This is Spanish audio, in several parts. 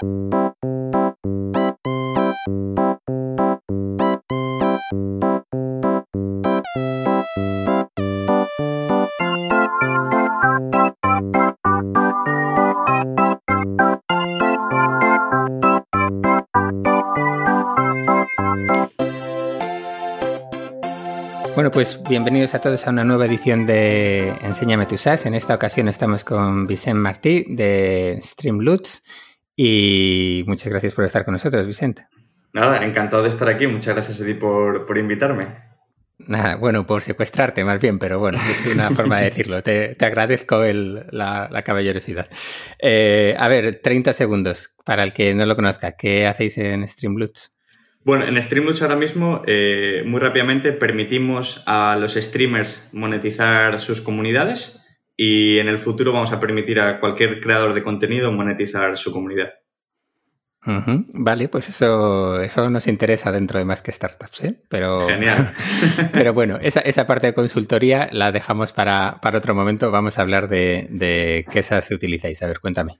Bueno, pues bienvenidos a todos a una nueva edición de Enséñame tu SAS. En esta ocasión estamos con Vicente Martí de Streamloots y muchas gracias por estar con nosotros, Vicente. Nada, encantado de estar aquí. Muchas gracias a ti por, invitarme. Nada, bueno, por secuestrarte más bien, pero bueno, es una forma de decirlo. Te, agradezco la, caballerosidad. Eh, a ver, 30 segundos para el que no lo conozca. ¿Qué hacéis en Streamloots? Bueno, en Streamlabs ahora mismo, eh, muy rápidamente, permitimos a los streamers monetizar sus comunidades y en el futuro vamos a permitir a cualquier creador de contenido monetizar su comunidad. Vale, pues eso, eso nos interesa dentro de más que startups, ¿eh? Pero, Genial. pero bueno, esa, esa, parte de consultoría la dejamos para, para otro momento. Vamos a hablar de, de qué esas utilizáis. A ver, cuéntame.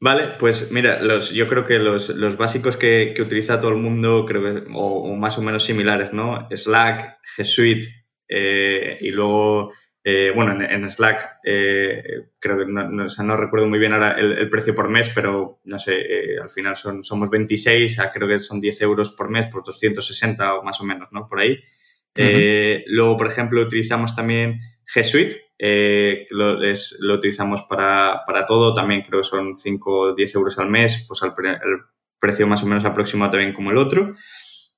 Vale, pues mira, los, yo creo que los, los básicos que, que, utiliza todo el mundo, creo que, o, más o menos similares, ¿no? Slack, G Suite, eh, y luego, eh, bueno, en, Slack, eh, creo que no, no, recuerdo muy bien ahora el, precio por mes, pero no sé, al final son, somos 26, creo que son 10 euros por mes, por 260 o más o menos, ¿no? Por ahí. luego, por ejemplo, utilizamos también G Suite, eh, lo, lo, utilizamos para, para, todo, también creo que son 5 o 10 euros al mes, pues el precio más o menos aproximado también como el otro.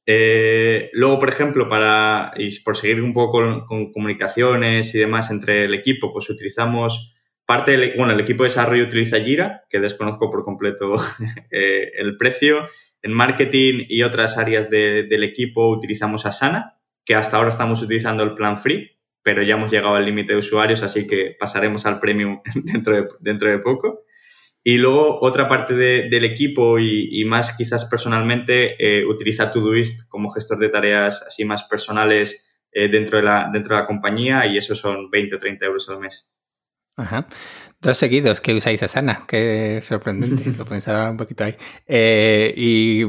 Eh, luego, por ejemplo, para y por seguir un poco con, comunicaciones y demás entre el equipo, pues utilizamos parte del, bueno, el equipo de desarrollo utiliza Jira, que desconozco por completo eh, el precio. En marketing y otras áreas del equipo utilizamos Asana, que hasta ahora estamos utilizando el plan free, pero ya hemos llegado al límite de usuarios, así que pasaremos al premium dentro de, dentro de poco. Y luego otra parte del equipo y, más quizás personalmente eh, utiliza Todoist como gestor de tareas así más personales eh, dentro, de la, dentro de la compañía y eso son 20 o 30 euros al mes. Ajá. Dos seguidos que usáis Asana, qué sorprendente, lo pensaba un poquito ahí. Eh, y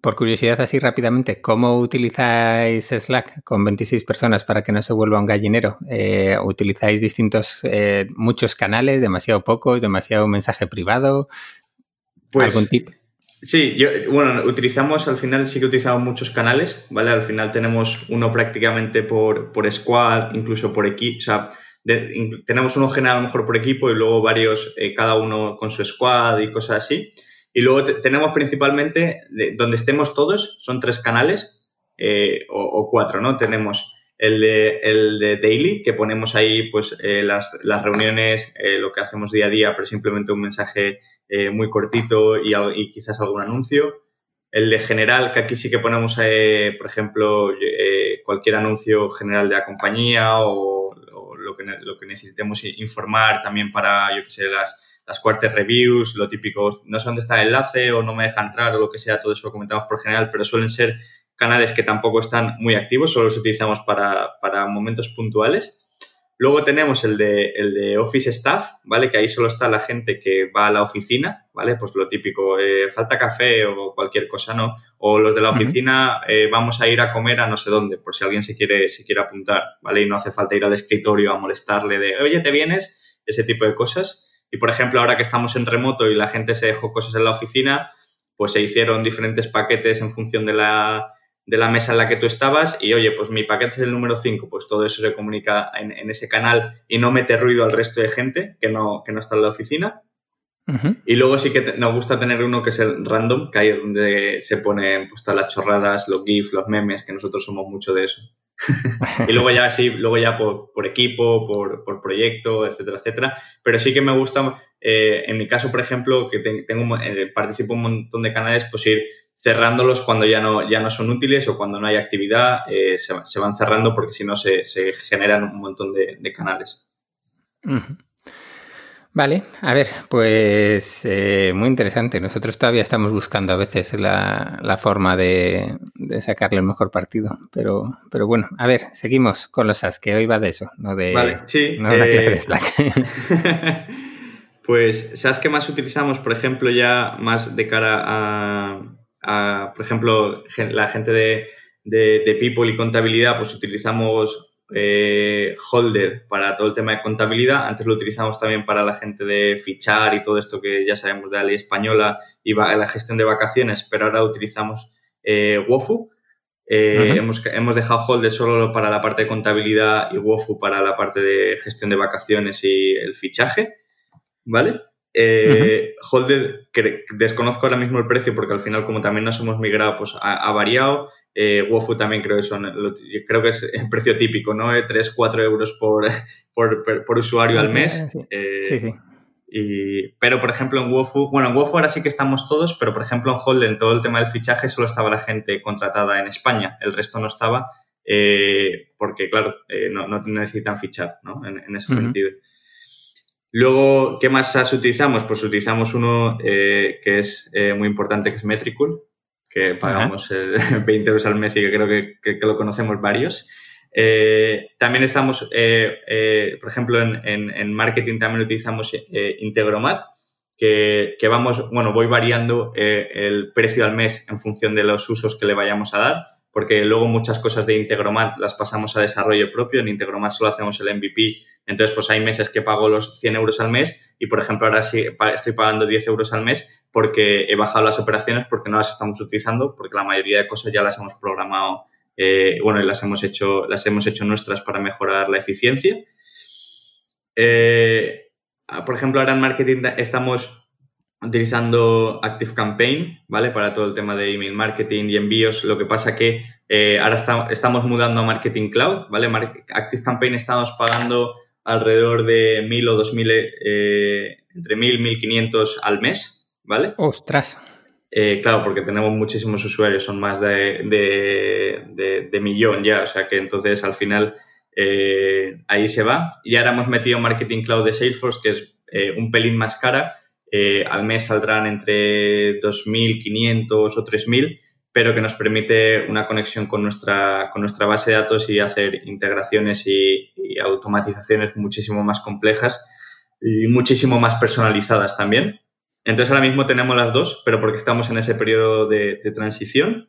por curiosidad, así rápidamente, ¿cómo utilizáis Slack con 26 personas para que no se vuelva un gallinero? Eh, ¿Utilizáis distintos, eh, muchos canales, demasiado pocos, demasiado mensaje privado? Pues, ¿Algún tip? Sí, yo, bueno, utilizamos, al final sí que utilizamos muchos canales, ¿vale? Al final tenemos uno prácticamente por, por squad, incluso por equipo, o sea, tenemos uno general a lo mejor por equipo y luego varios, eh, cada uno con su squad y cosas así. Y luego tenemos principalmente, donde estemos todos, son tres canales eh, o, cuatro, ¿no? Tenemos el de, el de daily, que ponemos ahí pues eh, las, las, reuniones, lo que hacemos día a día, pero simplemente un mensaje muy cortito y, quizás algún anuncio. El de general, que aquí sí que ponemos, por ejemplo, cualquier anuncio general de la compañía lo que necesitemos informar también para, yo que sé, las, las cuartas reviews, lo típico, no sé dónde está el enlace o no me deja entrar o lo que sea, todo eso lo comentamos por general, pero suelen ser canales que tampoco están muy activos, solo los utilizamos para, para momentos puntuales. Luego tenemos el de, el de Office Staff, ¿vale? Que ahí solo está la gente que va a la oficina, ¿vale? Pues lo típico, eh, falta café o cualquier cosa, ¿no? O los de la oficina, eh, vamos a ir a comer a no sé dónde, por si alguien se quiere, se quiere apuntar, ¿vale? Y no hace falta ir al escritorio a molestarle de, oye, ¿te vienes? Ese tipo de cosas. Y, por ejemplo, ahora que estamos en remoto y la gente se dejó cosas en la oficina, pues se hicieron diferentes paquetes en función de la, de la mesa en la que tú estabas y oye, pues mi paquete es el número 5, pues todo eso se comunica en, ese canal y no mete ruido al resto de gente que no, que no está en la oficina. Y luego sí que nos gusta tener uno que es el random, que ahí es donde se ponen pues, todas las chorradas, los GIFs, los memes, que nosotros somos mucho de eso. Y luego ya sí, luego ya por, por equipo, por, por, proyecto, etcétera, etcétera. Pero sí que me gusta, eh, en mi caso, por ejemplo, que tengo, eh, participo en un montón de canales, pues ir cerrándolos cuando ya no, ya no son útiles o cuando no hay actividad, eh, se, van cerrando porque si no se, generan un montón de, canales. Vale, a ver, pues eh, muy interesante. Nosotros todavía estamos buscando a veces la, forma de, sacarle el mejor partido, pero, pero bueno, a ver, seguimos con los SAS, que hoy va de eso, no de, vale, sí, no de, de Slack. Pues, ¿sabes qué más utilizamos? Por ejemplo, ya más de cara a, por ejemplo, la gente de, de, People y contabilidad, pues utilizamos eh, Holder para todo el tema de contabilidad. Antes lo utilizamos también para la gente de fichar y todo esto que ya sabemos de la ley española y la gestión de vacaciones, pero ahora utilizamos eh, Wofu. Eh, hemos, hemos, dejado Holder solo para la parte de contabilidad y Wofu para la parte de gestión de vacaciones y el fichaje. ¿vale? Eh, que desconozco ahora mismo el precio porque al final como también nos hemos migrado, pues ha, variado. Eh, Wofu también creo que son, creo que es el precio típico, ¿no? 3, eh, 4 euros por, por, usuario al mes. Eh, sí, sí. Y, pero, por ejemplo, en Wofu, bueno, en Wofu ahora sí que estamos todos, pero, por ejemplo, en Hold, en todo el tema del fichaje, solo estaba la gente contratada en España, el resto no estaba, porque, claro, no, no, necesitan fichar, ¿no? En, ese sentido. Luego, ¿qué más utilizamos? Pues utilizamos uno eh, que es eh, muy importante, que es Metricool, que pagamos 20 eh, euros al mes y que creo que, lo conocemos varios. también estamos, por ejemplo, en, marketing también utilizamos Integromat, que, que, vamos, bueno, voy variando el precio al mes en función de los usos que le vayamos a dar porque luego muchas cosas de Integromat las pasamos a desarrollo propio. En Integromat solo hacemos el MVP, entonces pues hay meses que pago los 100 euros al mes y, por ejemplo, ahora sí estoy pagando 10 euros al mes porque he bajado las operaciones porque no las estamos utilizando, porque la mayoría de cosas ya las hemos programado, eh, bueno, y las hemos hecho, las hemos hecho nuestras para mejorar la eficiencia. Eh, por ejemplo, ahora en marketing estamos utilizando Active Campaign, ¿vale? Para todo el tema de email marketing y envíos. Lo que pasa que eh, ahora estamos mudando a Marketing Cloud, ¿vale? Active Campaign estamos pagando alrededor de 1.000 o 2.000, eh, entre 1.000 y 1.500 al mes, ¿vale? ¡Ostras! Eh, claro, porque tenemos muchísimos usuarios, son más de, de, millón ya, o sea que entonces al final ahí se va. Y ahora hemos metido Marketing Cloud de Salesforce, que es un pelín más cara, eh, al mes saldrán entre 2.500 o 3.000, pero que nos permite una conexión con nuestra, con nuestra base de datos y hacer integraciones y, automatizaciones muchísimo más complejas y muchísimo más personalizadas también. Entonces ahora mismo tenemos las dos, pero porque estamos en ese periodo de transición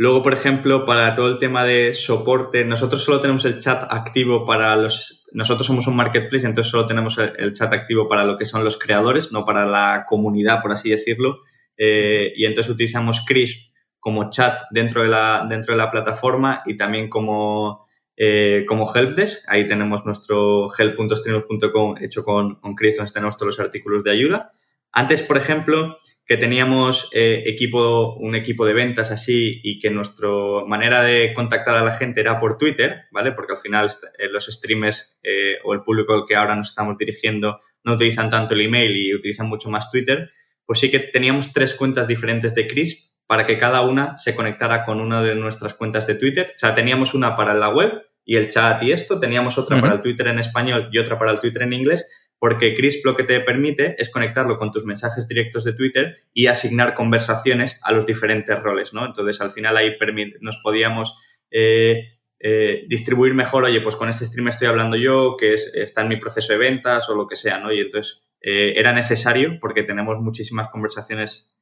Luego, por ejemplo, para todo el tema de soporte, nosotros solo tenemos el chat activo para los... Nosotros somos un marketplace, entonces solo tenemos el, chat activo para lo que son los creadores, no para la comunidad, por así decirlo. Eh, y entonces utilizamos Crisp como chat dentro de la, dentro de la plataforma y también como, eh, como helpdesk. Ahí tenemos nuestro help.streamers.com hecho con, con Crisp, donde tenemos todos los artículos de ayuda. Antes, por ejemplo, que teníamos eh, equipo, un equipo de ventas así y que nuestra manera de contactar a la gente era por Twitter, ¿vale? Porque al final eh, los streamers o el público al que ahora nos estamos dirigiendo no utilizan tanto el email y utilizan mucho más Twitter, pues sí que teníamos tres cuentas diferentes de Crisp para que cada una se conectara con una de nuestras cuentas de Twitter. O sea, teníamos una para la web y el chat y esto, teníamos otra para el Twitter en español y otra para el Twitter en inglés porque Crisp lo que te permite es conectarlo con tus mensajes directos de Twitter y asignar conversaciones a los diferentes roles, ¿no? Entonces, al final ahí nos podíamos eh, eh, distribuir mejor, oye, pues con este stream estoy hablando yo, que está en mi proceso de ventas o lo que sea, ¿no? Y entonces eh, era necesario porque tenemos muchísimas conversaciones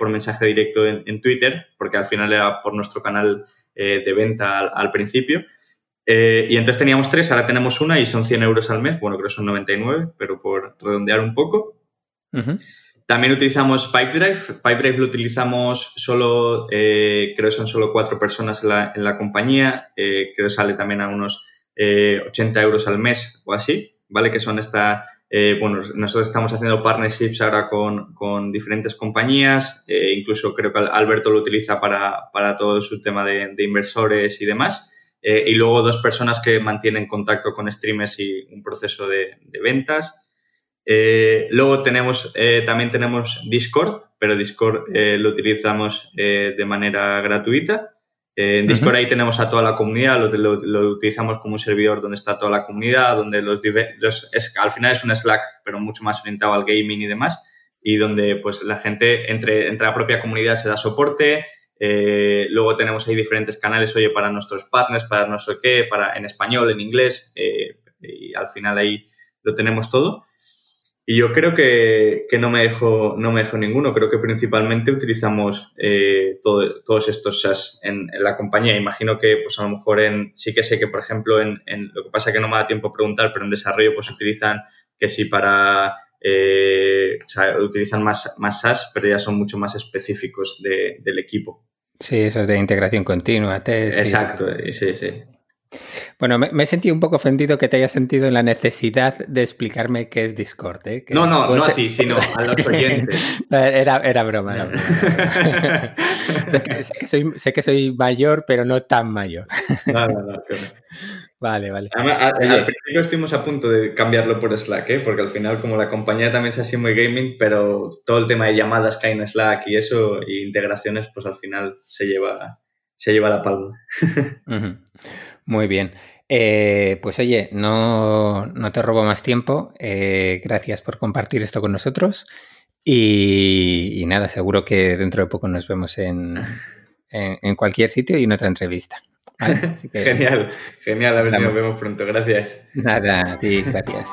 por mensaje directo en, Twitter, porque al final era por nuestro canal de venta al principio. Eh, y entonces teníamos tres, ahora tenemos una y son 100 euros al mes. Bueno, creo que son 99, pero por redondear un poco. También utilizamos Pipedrive. Pipedrive lo utilizamos solo, eh, creo que son solo cuatro personas en la, en la compañía. Eh, creo que sale también a unos 80 euros al mes o así, ¿vale? Que son esta, bueno, nosotros estamos haciendo partnerships ahora con, con diferentes compañías. incluso creo que Alberto lo utiliza para, para todo su tema de, de inversores y demás. Eh, y luego dos personas que mantienen contacto con streamers y un proceso de, ventas. Eh, luego tenemos, eh, también tenemos Discord, pero Discord lo utilizamos de manera gratuita. en Discord ahí tenemos a toda la comunidad, lo, utilizamos como un servidor donde está toda la comunidad, donde los, es, al final es un Slack, pero mucho más orientado al gaming y demás, y donde pues la gente entre, entre la propia comunidad se da soporte, eh, luego tenemos ahí diferentes canales, oye, para nuestros partners, para no sé qué, para en español, en inglés, eh, y al final ahí lo tenemos todo. Y yo creo que, no, me dejo, no me dejo ninguno. Creo que principalmente utilizamos eh, todos estos SaaS en, la compañía. Imagino que, pues a lo mejor en, sí que sé que, por ejemplo, en, lo que pasa que no me da tiempo preguntar, pero en desarrollo pues utilizan que sí para, eh, o sea, utilizan más, más SaaS, pero ya son mucho más específicos del equipo. Sí, eso es de integración continua, test. Exacto, sí, sí. Bueno, me, he sentido un poco ofendido que te hayas sentido en la necesidad de explicarme qué es Discord. ¿eh? no, no, no a ti, sino a los oyentes. era, era broma. sé, que, soy, mayor, pero no tan mayor. no, no, no, Vale, vale. al principio estuvimos a punto de cambiarlo por Slack, ¿eh? porque al final, como la compañía también es así muy gaming, pero todo el tema de llamadas que hay en Slack y eso, y integraciones, pues al final se lleva, se lleva la palma. Muy bien. Eh, pues oye, no, te robo más tiempo. Eh, gracias por compartir esto con nosotros. Y, nada, seguro que dentro de poco nos vemos en, cualquier sitio y en otra entrevista. genial, genial. A ver si nos vemos pronto. Gracias. Nada, sí, gracias.